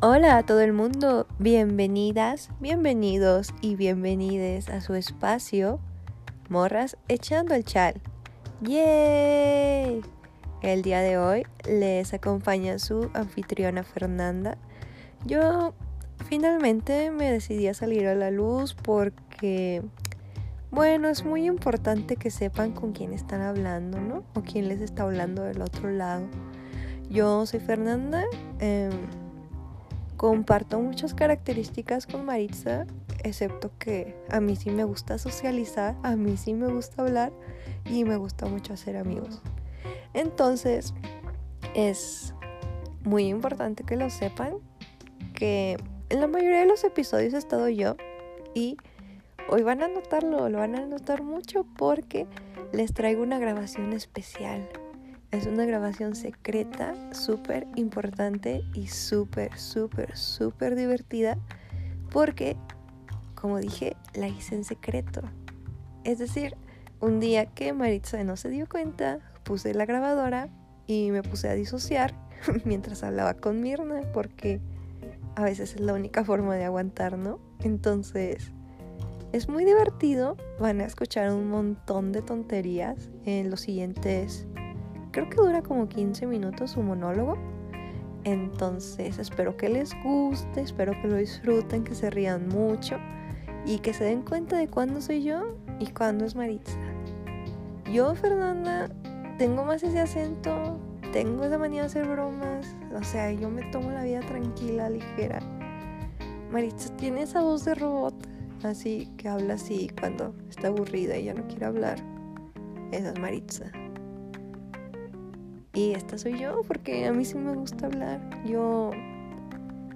Hola a todo el mundo, bienvenidas, bienvenidos y bienvenides a su espacio Morras echando el chal. ¡Yay! El día de hoy les acompaña su anfitriona Fernanda. Yo finalmente me decidí a salir a la luz porque, bueno, es muy importante que sepan con quién están hablando, ¿no? O quién les está hablando del otro lado. Yo soy Fernanda. Eh, Comparto muchas características con Maritza, excepto que a mí sí me gusta socializar, a mí sí me gusta hablar y me gusta mucho hacer amigos. Entonces, es muy importante que lo sepan, que en la mayoría de los episodios he estado yo y hoy van a notarlo, lo van a notar mucho porque les traigo una grabación especial. Es una grabación secreta, súper importante y súper, súper, súper divertida porque, como dije, la hice en secreto. Es decir, un día que Maritza no se dio cuenta, puse la grabadora y me puse a disociar mientras hablaba con Mirna porque a veces es la única forma de aguantar, ¿no? Entonces, es muy divertido. Van a escuchar un montón de tonterías en los siguientes creo que dura como 15 minutos su monólogo. Entonces espero que les guste, espero que lo disfruten, que se rían mucho y que se den cuenta de cuándo soy yo y cuándo es Maritza. Yo, Fernanda, tengo más ese acento, tengo esa manía de hacer bromas, o sea, yo me tomo la vida tranquila, ligera. Maritza tiene esa voz de robot, así que habla así cuando está aburrida y ya no quiere hablar. Esa es Maritza. Y esta soy yo porque a mí sí me gusta hablar. Yo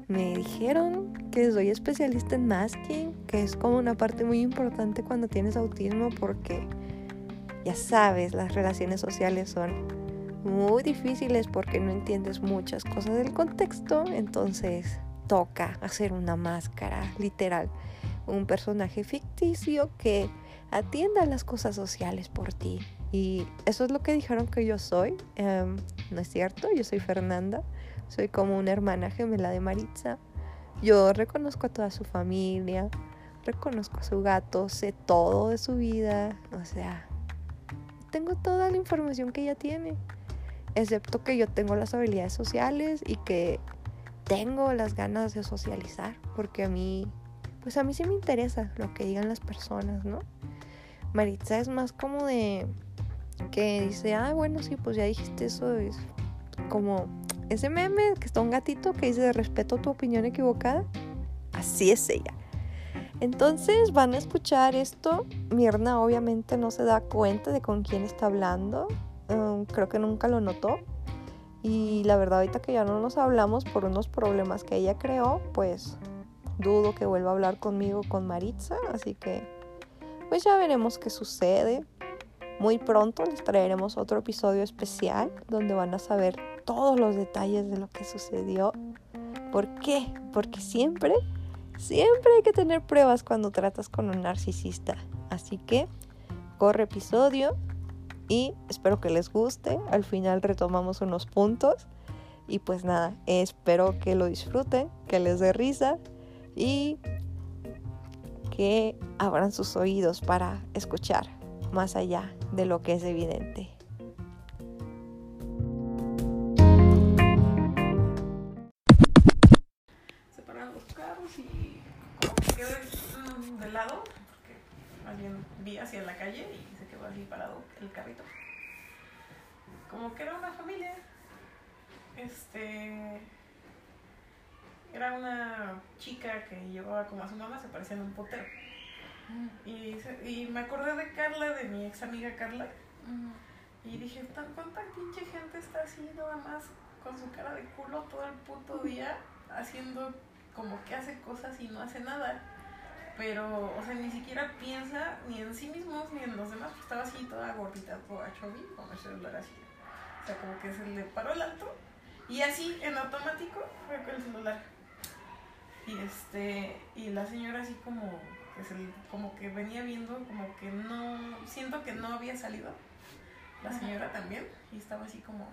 me dijeron que soy especialista en masking, que es como una parte muy importante cuando tienes autismo porque ya sabes, las relaciones sociales son muy difíciles porque no entiendes muchas cosas del contexto, entonces toca hacer una máscara, literal, un personaje ficticio que atienda las cosas sociales por ti. Y eso es lo que dijeron que yo soy. Em, no es cierto, yo soy Fernanda. Soy como una hermana gemela de Maritza. Yo reconozco a toda su familia, reconozco a su gato, sé todo de su vida. O sea, tengo toda la información que ella tiene. Excepto que yo tengo las habilidades sociales y que tengo las ganas de socializar. Porque a mí, pues a mí sí me interesa lo que digan las personas, ¿no? Maritza es más como de que dice, ah, bueno, sí, pues ya dijiste eso, es como ese meme que está un gatito que dice, respeto tu opinión equivocada. Así es ella. Entonces van a escuchar esto. Mirna obviamente no se da cuenta de con quién está hablando. Um, creo que nunca lo notó. Y la verdad ahorita que ya no nos hablamos por unos problemas que ella creó, pues dudo que vuelva a hablar conmigo con Maritza. Así que pues ya veremos qué sucede. Muy pronto les traeremos otro episodio especial donde van a saber todos los detalles de lo que sucedió. ¿Por qué? Porque siempre, siempre hay que tener pruebas cuando tratas con un narcisista. Así que corre episodio y espero que les guste. Al final retomamos unos puntos. Y pues nada, espero que lo disfruten, que les dé risa y que abran sus oídos para escuchar más allá de lo que es evidente. Se pararon los carros y como que quedé mm, de lado, porque alguien vi hacia la calle y se quedó así parado el carrito. Como que era una familia. Este. Era una chica que llevaba como a su mamá, se parecía en un potero. Y, y me acordé de Carla, de mi ex amiga Carla. Y dije, ¿cuánta pinche gente está así nada más con su cara de culo todo el puto día haciendo como que hace cosas y no hace nada? Pero, o sea, ni siquiera piensa ni en sí mismos ni en los demás. Pues estaba así toda gordita, toda chubby, con el celular así. O sea, como que se le paró el alto y así en automático fue con el celular. Y este, y la señora así como como que venía viendo, como que no, siento que no había salido la señora también, y estaba así como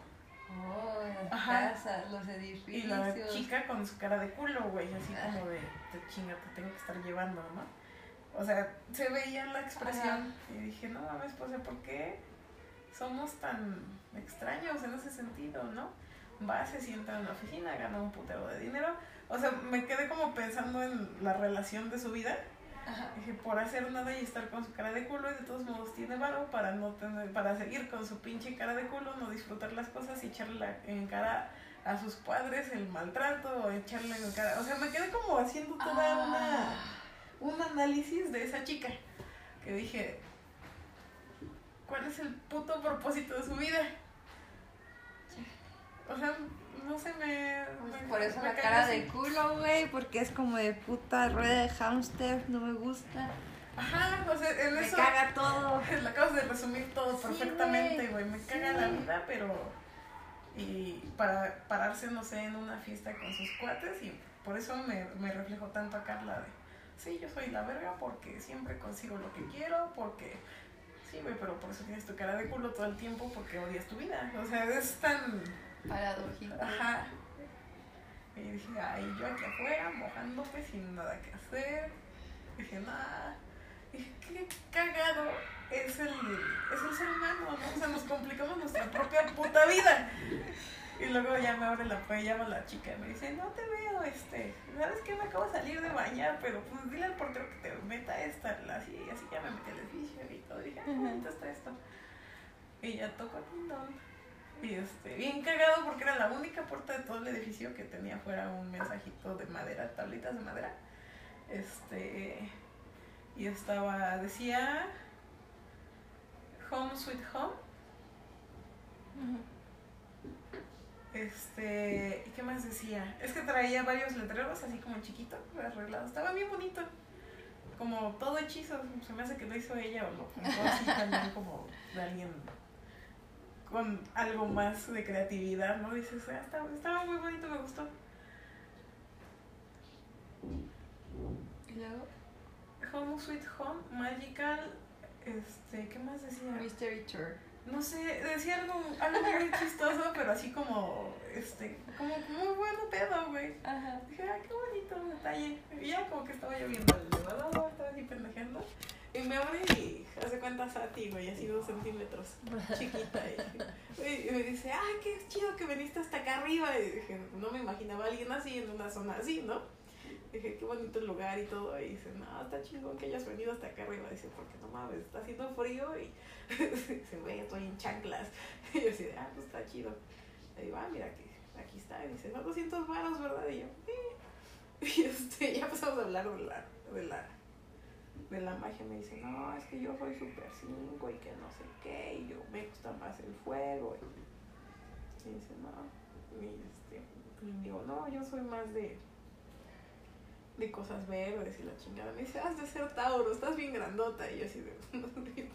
Oh, las casas, los edificios. Y la chica con su cara de culo, güey, así como de, de chinga, te tengo que estar llevando, ¿no? O sea, se veía la expresión y dije, no mames, pues, ¿por qué somos tan extraños en ese sentido, no? Va, se sienta en la oficina, gana un putero de dinero. O sea, me quedé como pensando en la relación de su vida Dije, por hacer nada y estar con su cara de culo y de todos modos tiene varo para no tener, para seguir con su pinche cara de culo, no disfrutar las cosas y echarle en cara a sus padres el maltrato o echarle en cara. O sea, me quedé como haciendo toda ah. una un análisis de esa chica. Que dije, ¿cuál es el puto propósito de su vida? O sea, no se me. Pues por eso la cara de culo, güey, porque es como de puta rueda de hámster, no me gusta. Ajá, o sea, en me caga todo. Le acabas de resumir todo perfectamente, güey. Me caga la vida, pero. Y para pararse, no sé, en una fiesta con sus cuates, y por eso me, me reflejo tanto a Carla de. Sí, yo soy la verga porque siempre consigo lo que quiero, porque. Sí, güey, pero por eso tienes tu cara de culo todo el tiempo porque odias tu vida. O sea, es tan Paradójico. Ajá. Y dije, ay, yo aquí afuera, mojándome sin nada que hacer. dije, nada. Dije, qué cagado es el, es el ser humano, ¿no? O sea, nos complicamos nuestra propia puta vida. Y luego ya me abre la puerta, llama la chica y me dice, no te veo, este, ¿sabes qué? Me acabo de salir de bañar, pero pues dile al portero que te meta esta, así, así ya me metí el edificio y todo. dije, qué bonito está esto. Y ya toco aquí, ¿no? Y este, bien cagado porque era la única puerta de todo el edificio que tenía fuera un mensajito de madera, tablitas de madera. Este, y estaba, decía Home Sweet Home. Este, ¿y qué más decía? Es que traía varios letreros así como chiquito, arreglado. Estaba bien bonito. Como todo hechizo. Se me hace que lo hizo ella o lo así también como de alguien con algo más de creatividad, ¿no? Dices, ah, estaba, muy bonito, me gustó. ¿Y luego? Home Sweet Home, Magical, este, ¿qué más decía? Mystery Tour. No sé, decía algo, algo muy chistoso, pero así como, este, como muy bueno pedo, güey. Ajá. Dije, ah, qué bonito detalle. Y ya como que estaba lloviendo el elevador, estaba así pendejando. Y me abre y hace cuenta Sati, güey, así dos centímetros, chiquita. Y, me dice, ay, qué chido que viniste hasta acá arriba. Y dije, no me imaginaba a alguien así en una zona así, ¿no? dije, qué bonito el lugar y todo. Y dice, no, está chingón que hayas venido hasta acá arriba. Dice, porque no mames, está haciendo frío y dice, güey, estoy en chanclas. Y yo así, ah, pues está chido. Y digo, ah, mira, que aquí está. Y dice, no, 200 varos, ¿verdad? Y yo, sí. Y este, ya empezamos a hablar de la, de la de la magia me dice, no, es que yo soy super 5 y que no sé qué, y yo me gusta más el fuego. Y, dice, no, y, este, y digo, no, yo soy más de, de cosas verdes y la chingada. Me dice, has de ser Tauro, estás bien grandota. Y yo así de,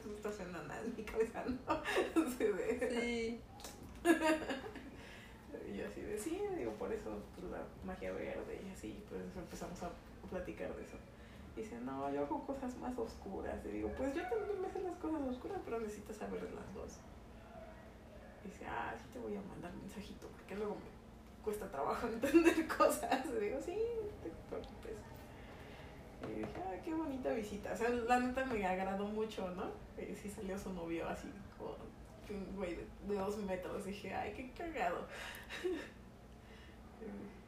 tú estás enana en mi cabeza, ¿no? sí. y yo así de, sí, digo, por eso pues, la magia verde y así, pues empezamos a platicar de eso. Dice, no, yo hago cosas más oscuras. Y digo, pues yo también me hacen las cosas oscuras, pero necesitas saber las dos. Dice, ah, sí te voy a mandar mensajito, porque luego me cuesta trabajo entender cosas. Y digo, sí, te preocupes. Y dije, ah, qué bonita visita. O sea, la neta me agradó mucho, ¿no? Y sí salió su novio así, como un güey de, dos metros. Dije, ay, qué cagado.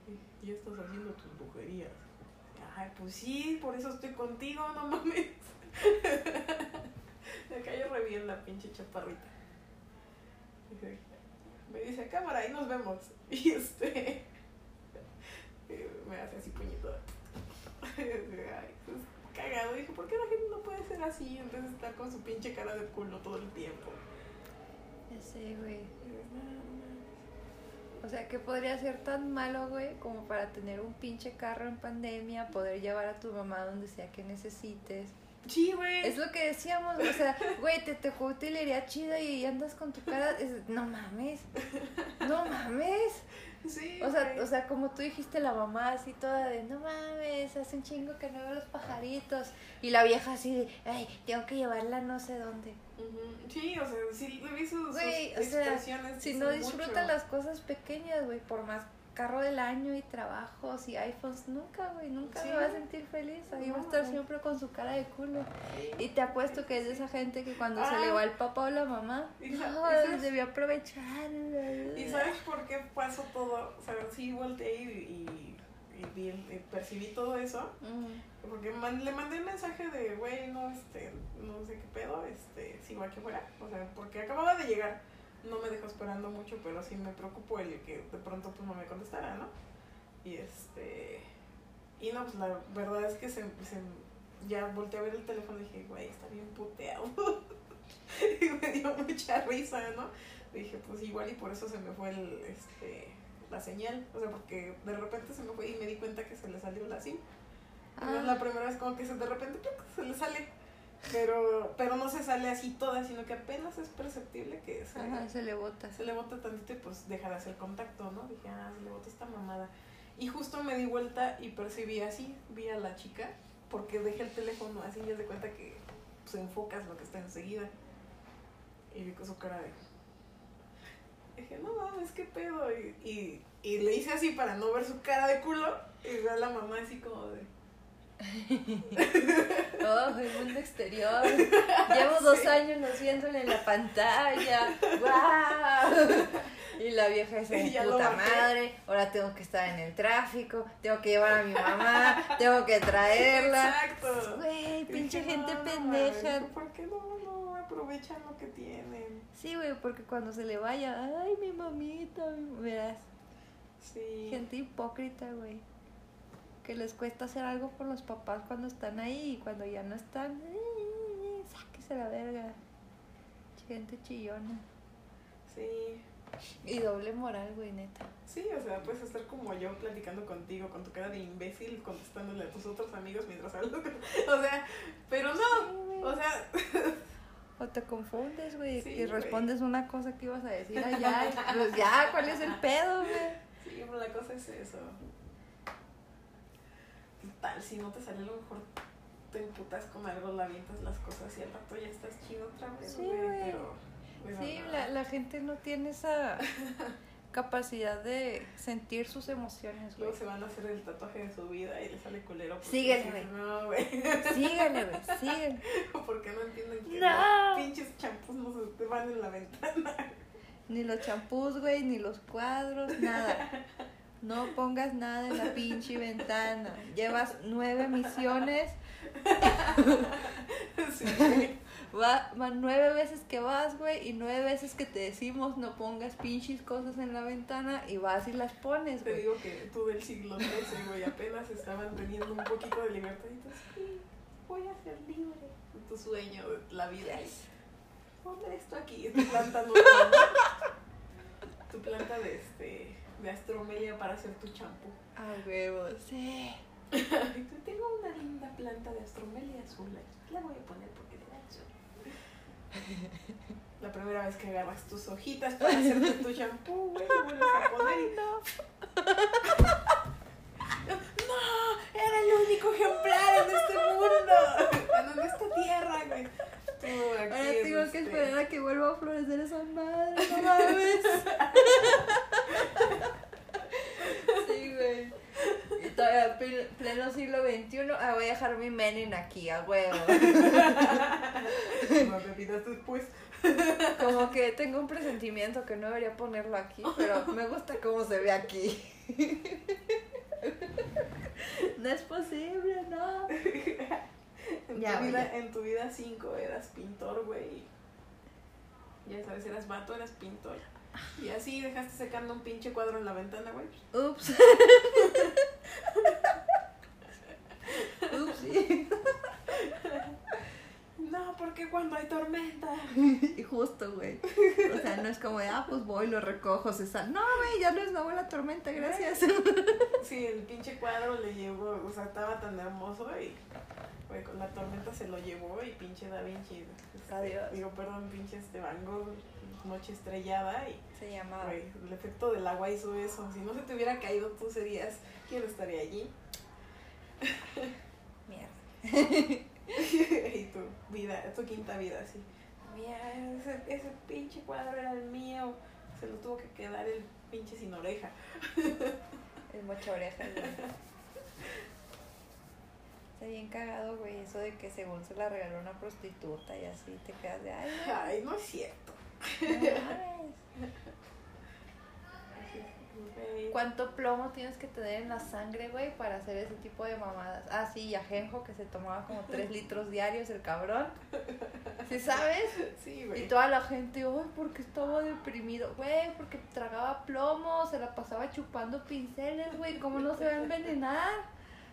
y, y estás haciendo tus brujerías. Ay, pues sí, por eso estoy contigo, no mames. Me cayó re bien la pinche chaparrita. Me dice, cámara, ahí nos vemos. Y este. Me hace así puñito. Ay, pues cagado. Dije, ¿por qué la gente no puede ser así en vez de estar con su pinche cara de culo todo el tiempo? Ya sé, güey. O sea, ¿qué podría ser tan malo, güey, como para tener un pinche carro en pandemia, poder llevar a tu mamá donde sea que necesites? Sí, güey. Es lo que decíamos, o sea, güey, te tocó utilería chida y andas con tu cara. no mames. No mames. Sí. O sea, o sea, como tú dijiste, la mamá así toda de, no mames, hace un chingo que no veo los pajaritos. Y la vieja así de, ay, tengo que llevarla no sé dónde. Sí, o sea, sí le vi sus, expresiones. si no disfrutan las cosas pequeñas, güey, por más carro del año y trabajos y iPhones, nunca, güey, nunca se va a sentir feliz. Ahí va a estar siempre con su cara de culo. Y te apuesto que es de esa gente que cuando se le va el papá o la mamá, no, debió aprovechar. ¿Y sabes por qué pasó todo? O sea, sí volteé y, y, percibí todo eso. Porque le mandé un mensaje de, güey, no, este, no sé qué pedo, este, si va que fuera. O sea, porque acababa de llegar no me dejó esperando mucho, pero sí me preocupó el que de pronto pues no me contestara, ¿no? Y este... Y no, pues la verdad es que se, ya volteé a ver el teléfono y dije, güey, está bien puteado. y me dio mucha risa, ¿no? Dije, pues igual y por eso se me fue el, este, la señal. O sea, porque de repente se me fue y me di cuenta que se le salió la SIM. Ah. La primera vez como que se, de repente se le sale pero, pero no se sale así toda, sino que apenas es perceptible que se, se le bota. Se le bota tantito y pues deja de hacer contacto, ¿no? Dije, ah, se le bota esta mamada. Y justo me di vuelta y percibí así, vi a la chica, porque dejé el teléfono así y ya de cuenta que pues, enfocas lo que está enseguida. Y vi con su cara de... Dije, no mames, qué pedo. Y, y, y le hice así para no ver su cara de culo. Y ve a la mamá así como de oh, el mundo exterior. Llevo dos años no viéndole en la pantalla. ¡Wow! Y la vieja es mi puta madre. Ahora tengo que estar en el tráfico. Tengo que llevar a mi mamá. Tengo que traerla. Exacto. Güey, pinche gente pendeja. ¿Por qué no, no aprovechan lo que tienen? Sí, güey, porque cuando se le vaya, ay, mi mamita, verás. Sí. Gente hipócrita, güey que les cuesta hacer algo por los papás cuando están ahí y cuando ya no están, eh, sáquese la verga. Gente chillona. Sí. Y doble moral, güey, neta. Sí, o sea, puedes estar como yo platicando contigo, con tu cara de imbécil, contestándole a tus otros amigos mientras hablas. o sea, pero no, o sea... O te confundes, güey, y respondes una cosa que ibas a decir allá. pues ya, ¿cuál es el pedo, güey? Sí, pero la cosa es eso tal, si no te sale lo mejor te emputas con algo, la avientas las cosas y al rato ya estás chido otra vez, sí, pero... sí, la, la, gente no tiene esa capacidad de sentir sus emociones, Luego se van a hacer el tatuaje de su vida y le sale culero. Síguele, güey. No, güey. Güey. Porque no entienden que los pinches champús no se te van en la ventana. Ni los champús, güey, ni los cuadros, nada. No pongas nada en la pinche ventana. Llevas nueve misiones. Va, van nueve veces que vas, güey, y nueve veces que te decimos no pongas pinches cosas en la ventana y vas y las pones, güey. Te digo que tú del siglo XIII, güey, apenas estaban teniendo un poquito de libertad y tú, sí, voy a ser libre. Tu sueño, la vida. es Ponte esto aquí, tu planta no. tu planta de este de astromelia para hacer tu champú. Ah, huevo, sí. Tengo una linda planta de astromelia azul. La voy a poner porque le da el sol. La primera vez que agarras tus hojitas para hacerte tu champú, güey, vuelves a poner y... no. no, era el único ejemplar en este mundo, en esta tierra, güey. Ahora tengo que esperar a que vuelva a florecer esa madre, no mames. Sí, güey. Y todavía pleno siglo XXI, ah, voy a dejar mi menin aquí, a huevo. No me pidas después. Como que tengo un presentimiento que no debería ponerlo aquí, pero me gusta cómo se ve aquí. No es posible, no. En, tu, vida, en tu vida 5 eras pintor, güey. Ya sabes, eras vato, eras pintor. Y así dejaste secando un pinche cuadro en la ventana, güey. Ups. Ups. No, porque cuando hay tormenta. Y justo, güey. O sea, no es como de, ah, pues voy, lo recojo, se sale. No, güey, ya no es nueva la tormenta, gracias. Sí, el pinche cuadro le llevó, o sea, estaba tan hermoso y Güey, con la tormenta se lo llevó y pinche Da Vinci. Este, Adiós. Digo, perdón, pinche este Van Gogh, noche estrellada y... Se llamaba. Güey, el efecto del agua hizo eso. Si no se te hubiera caído, tú serías... ¿Quién estaría allí? Mierda. Tu vida, tu quinta vida, sí. oye, ese, ese pinche cuadro era el mío, se lo tuvo que quedar el pinche sin oreja. El mocha oreja, güey. Está bien cagado, güey, eso de que según se la regaló una prostituta y así te quedas de, ay, Ay, no es cierto. no mames". Güey. ¿Cuánto plomo tienes que tener en la sangre, güey, para hacer ese tipo de mamadas? Ah, sí, y Ajenjo, que se tomaba como 3 litros diarios el cabrón. ¿Sí sabes? Sí, Y güey. toda la gente, ay, porque estaba deprimido. Güey, porque tragaba plomo, se la pasaba chupando pinceles, güey, ¿cómo no se va a envenenar?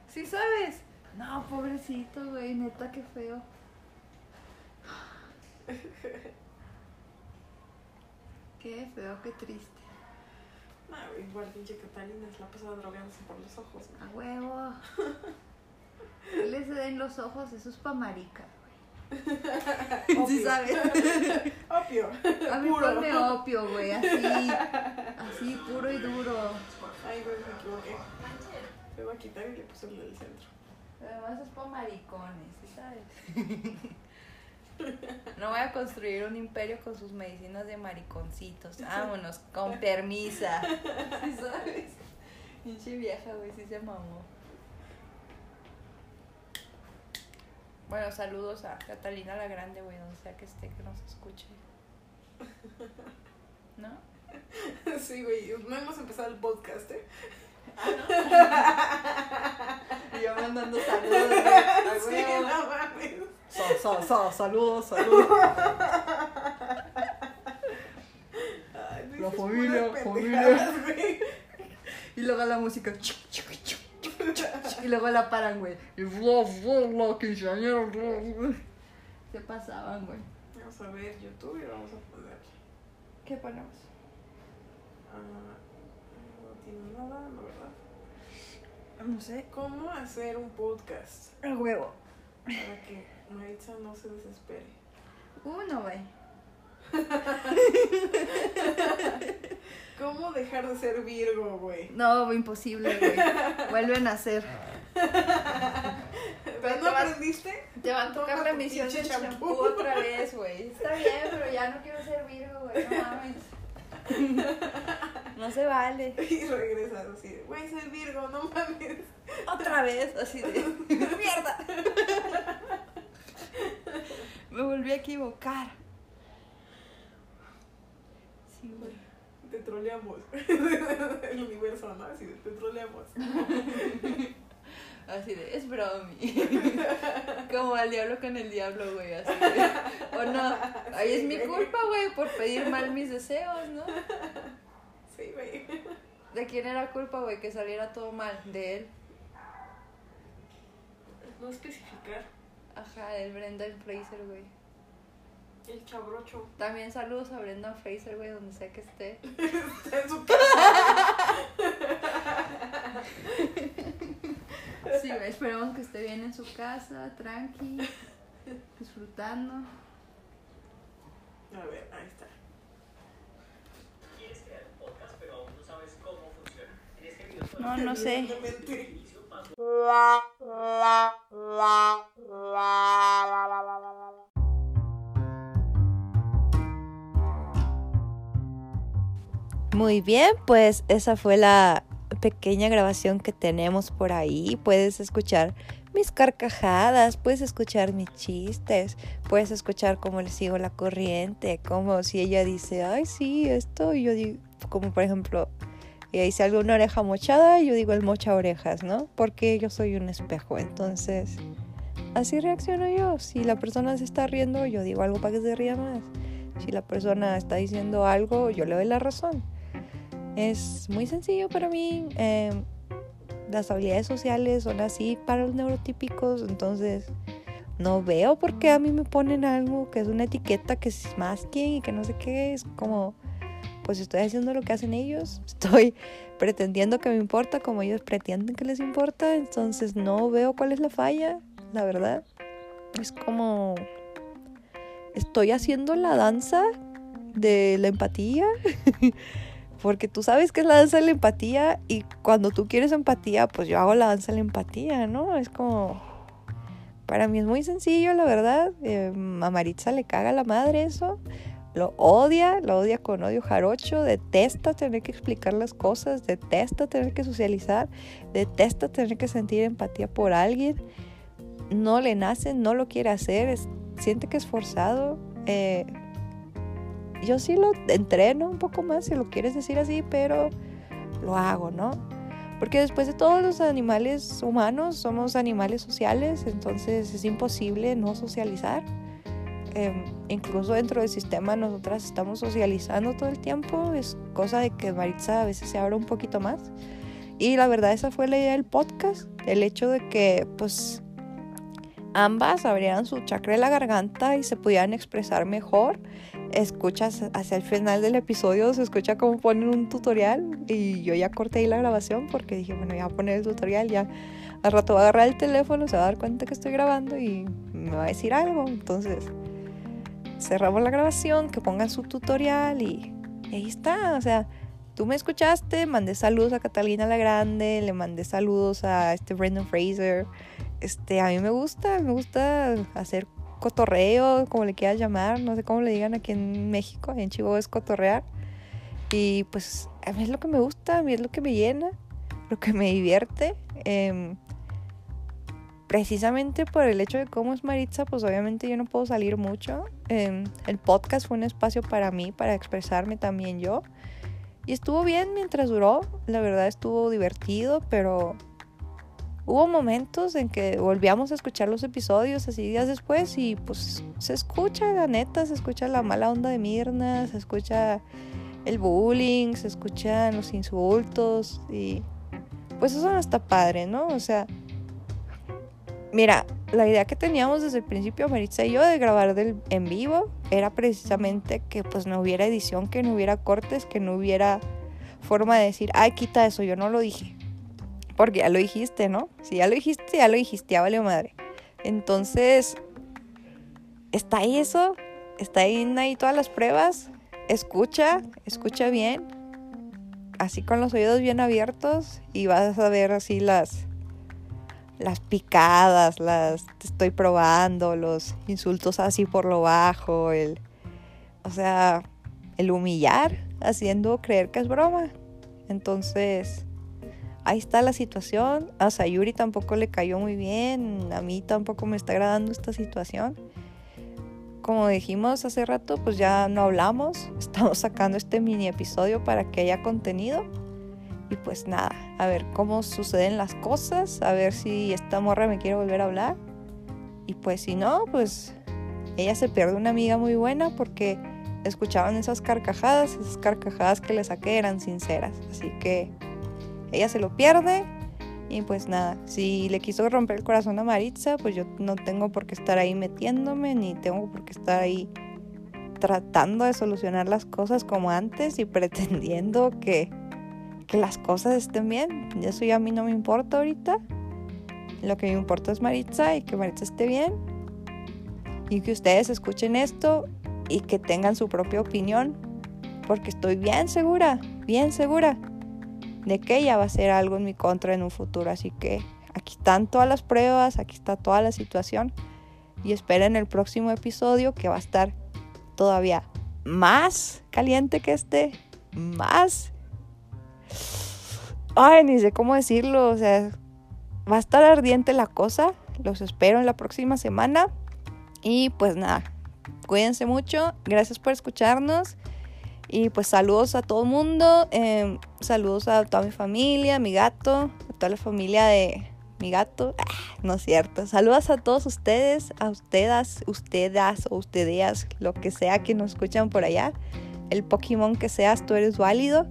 ¿Sí sabes? No, pobrecito, güey, neta, qué feo. Qué feo, qué triste. No, güey, igual pinche Catalina se la pasaba drogándose por los ojos. A huevo. ¿Qué les den los ojos? Eso es pa' marica, güey. ¿Sí Opio. sabes? Opio. A mí Puro. ponme opio, güey, así. Así, puro y duro. Ay, güey, me equivoqué. Me voy a quitar y le puse el del centro. Además es pa' maricones, ¿sí sabes? No voy a construir un imperio con sus medicinas de mariconcitos. Vámonos, con permisa. ¿Sí sabes? Pinche vieja, güey, sí se mamó. Bueno, saludos a Catalina la Grande, güey, donde sea que esté, que nos escuche. ¿No? Sí, güey, no hemos empezado el podcast, ¿eh? Y yo mandando saludos, Sí, no mames. Saludos, saludos. Ay, La familia, familia. güey. Y luego la música. Y luego la paran, güey. Y bla, bla, bla, bla. Se pasaban, güey. Vamos a ver YouTube y vamos a poner. ¿Qué ponemos? ah, tiene nada, la verdad. No sé. ¿Cómo hacer un podcast El huevo. para que Maritza no se desespere? Uno, güey. ¿Cómo dejar de ser Virgo, güey? No, imposible, güey. Vuelven a hacer. ¿Pero no aprendiste? Te va a tocar la del champú. champú otra vez, güey. Está bien, pero ya no quiero ser Virgo, güey. No mames. No se vale. Y regresas así, de, güey, soy Virgo, no mames. Otra vez, así de mierda. Me volví a equivocar. Sí, güey. Te troleamos. El universo, ¿no? Así de, te troleamos. Así de, es bromi. Como al diablo con el diablo, güey, así de. O no, ahí es mi culpa, güey, por pedir mal mis deseos, ¿no? ¿De quién era culpa, güey, que saliera todo mal? De él. No especificar. Ajá, del Brendan Fraser, güey. El chabrocho. También saludos a Brendan Fraser, güey, donde sea que esté. Está en su casa. Sí, güey, esperemos que esté bien en su casa, tranqui, disfrutando. A ver, ahí está. No, no sé. Muy bien, pues esa fue la pequeña grabación que tenemos por ahí. Puedes escuchar mis carcajadas, puedes escuchar mis chistes, puedes escuchar cómo le sigo la corriente, como si ella dice, ay, sí, esto, y yo digo, como por ejemplo, ella dice algo una oreja mochada, y yo digo el mocha orejas, ¿no? Porque yo soy un espejo, entonces así reacciono yo. Si la persona se está riendo, yo digo algo para que se ría más. Si la persona está diciendo algo, yo le doy la razón. Es muy sencillo para mí. eh, las habilidades sociales son así para los neurotípicos, entonces no veo por qué a mí me ponen algo que es una etiqueta que es masking y que no sé qué. Es como, pues estoy haciendo lo que hacen ellos, estoy pretendiendo que me importa como ellos pretenden que les importa, entonces no veo cuál es la falla, la verdad. Es como, estoy haciendo la danza de la empatía. Porque tú sabes que es la danza de la empatía y cuando tú quieres empatía, pues yo hago la danza de la empatía, ¿no? Es como, para mí es muy sencillo, la verdad. Eh, a Maritza le caga la madre eso. Lo odia, lo odia con odio jarocho, detesta tener que explicar las cosas, detesta tener que socializar, detesta tener que sentir empatía por alguien. No le nace, no lo quiere hacer, siente que es forzado. Eh, yo sí lo entreno un poco más, si lo quieres decir así, pero lo hago, ¿no? Porque después de todos los animales humanos somos animales sociales, entonces es imposible no socializar. Em, incluso dentro del sistema nosotras estamos socializando todo el tiempo, es cosa de que Maritza a veces se abra un poquito más. Y la verdad esa fue la idea del podcast, el hecho de que pues ambas abrieran su chakra de la garganta y se pudieran expresar mejor escuchas hacia el final del episodio, se escucha como ponen un tutorial y yo ya corté ahí la grabación porque dije, bueno, ya voy a poner el tutorial, ya al rato va a agarrar el teléfono, se va a dar cuenta que estoy grabando y me va a decir algo. Entonces, cerramos la grabación, que pongan su tutorial y, ahí está, o sea, tú me escuchaste, mandé saludos a Catalina la Grande, le mandé saludos a este Brendan Fraser. Este, a mí me gusta, me gusta hacer cotorreo, como le quieras llamar, no sé cómo le digan aquí en México, en Chihuahua es cotorrear. Y pues a mí es lo que me gusta, a mí es lo que me llena, lo que me divierte. Em, precisamente por el hecho de cómo es Maritza, pues obviamente yo no puedo salir mucho. Em, el podcast fue un espacio para mí, para expresarme también yo. Y estuvo bien mientras duró, la verdad estuvo divertido, pero hubo momentos en que volvíamos a escuchar los episodios así días después y pues se escucha la neta, se escucha la mala onda de Mirna, se escucha el bullying, se escuchan los insultos y pues eso no está padre, ¿no? O sea, mira, la idea que teníamos desde el principio, Maritza y yo, de grabar del, en vivo era precisamente que pues no hubiera edición, que no hubiera cortes, que no hubiera forma de decir, ay, quita eso, yo no lo dije. Porque ya lo dijiste, ¿no? Si ya lo dijiste, ya lo dijiste, ya vale madre. Entonces, está ahí eso, está ahí, ahí todas las pruebas. Escucha, escucha bien, así con los oídos bien abiertos y vas a ver así las las picadas, las te estoy probando, los insultos así por lo bajo, el o sea, el humillar haciendo creer que es broma. Entonces, ahí está la situación. A Sayuri tampoco le cayó muy bien. A mí tampoco me está agradando esta situación. Como dijimos hace rato, pues ya no hablamos. Estamos sacando este mini episodio para que haya contenido. Y pues nada, a ver cómo suceden las cosas. A ver si esta morra me quiere volver a hablar. Y pues si no, pues ella se pierde una amiga muy buena porque escuchaban esas carcajadas. Esas carcajadas que le saqué eran sinceras. Así que ella se lo pierde y pues nada, si le quiso romper el corazón a Maritza, pues yo no tengo por qué estar ahí metiéndome, ni tengo por qué estar ahí tratando de solucionar las cosas como antes y pretendiendo que, que las cosas estén bien. Eso ya a mí no me importa ahorita. Lo que me importa es Maritza y que Maritza esté bien. Y que ustedes escuchen esto y que tengan su propia opinión. Porque estoy bien segura, bien segura de que ella va a hacer algo en mi contra en un futuro. Así que aquí están todas las pruebas, aquí está toda la situación. Y esperen el próximo episodio que va a estar todavía más caliente que este, más... Ay, ni sé cómo decirlo, o sea, va a estar ardiente la cosa. Los espero en la próxima semana. Y pues nada, cuídense mucho. Gracias por escucharnos. Y pues saludos a todo el mundo, em, saludos a toda mi familia, a mi gato, a toda la familia de mi gato. Ah, no es cierto. Saludos a todos ustedes, a ustedes, ustedes o ustedes, lo que sea que nos escuchan por allá. El Pokémon que seas, tú eres válido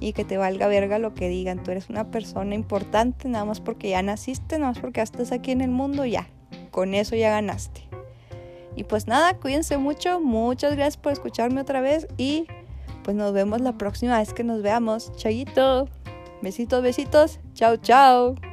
y que te valga verga lo que digan. Tú eres una persona importante, nada más porque ya naciste, nada más porque estás aquí en el mundo, ya. Con eso ya ganaste. Y pues nada, cuídense mucho. Muchas gracias por escucharme otra vez y pues nos vemos la próxima vez que nos veamos. Chayito. Besitos, besitos. Chao, chao.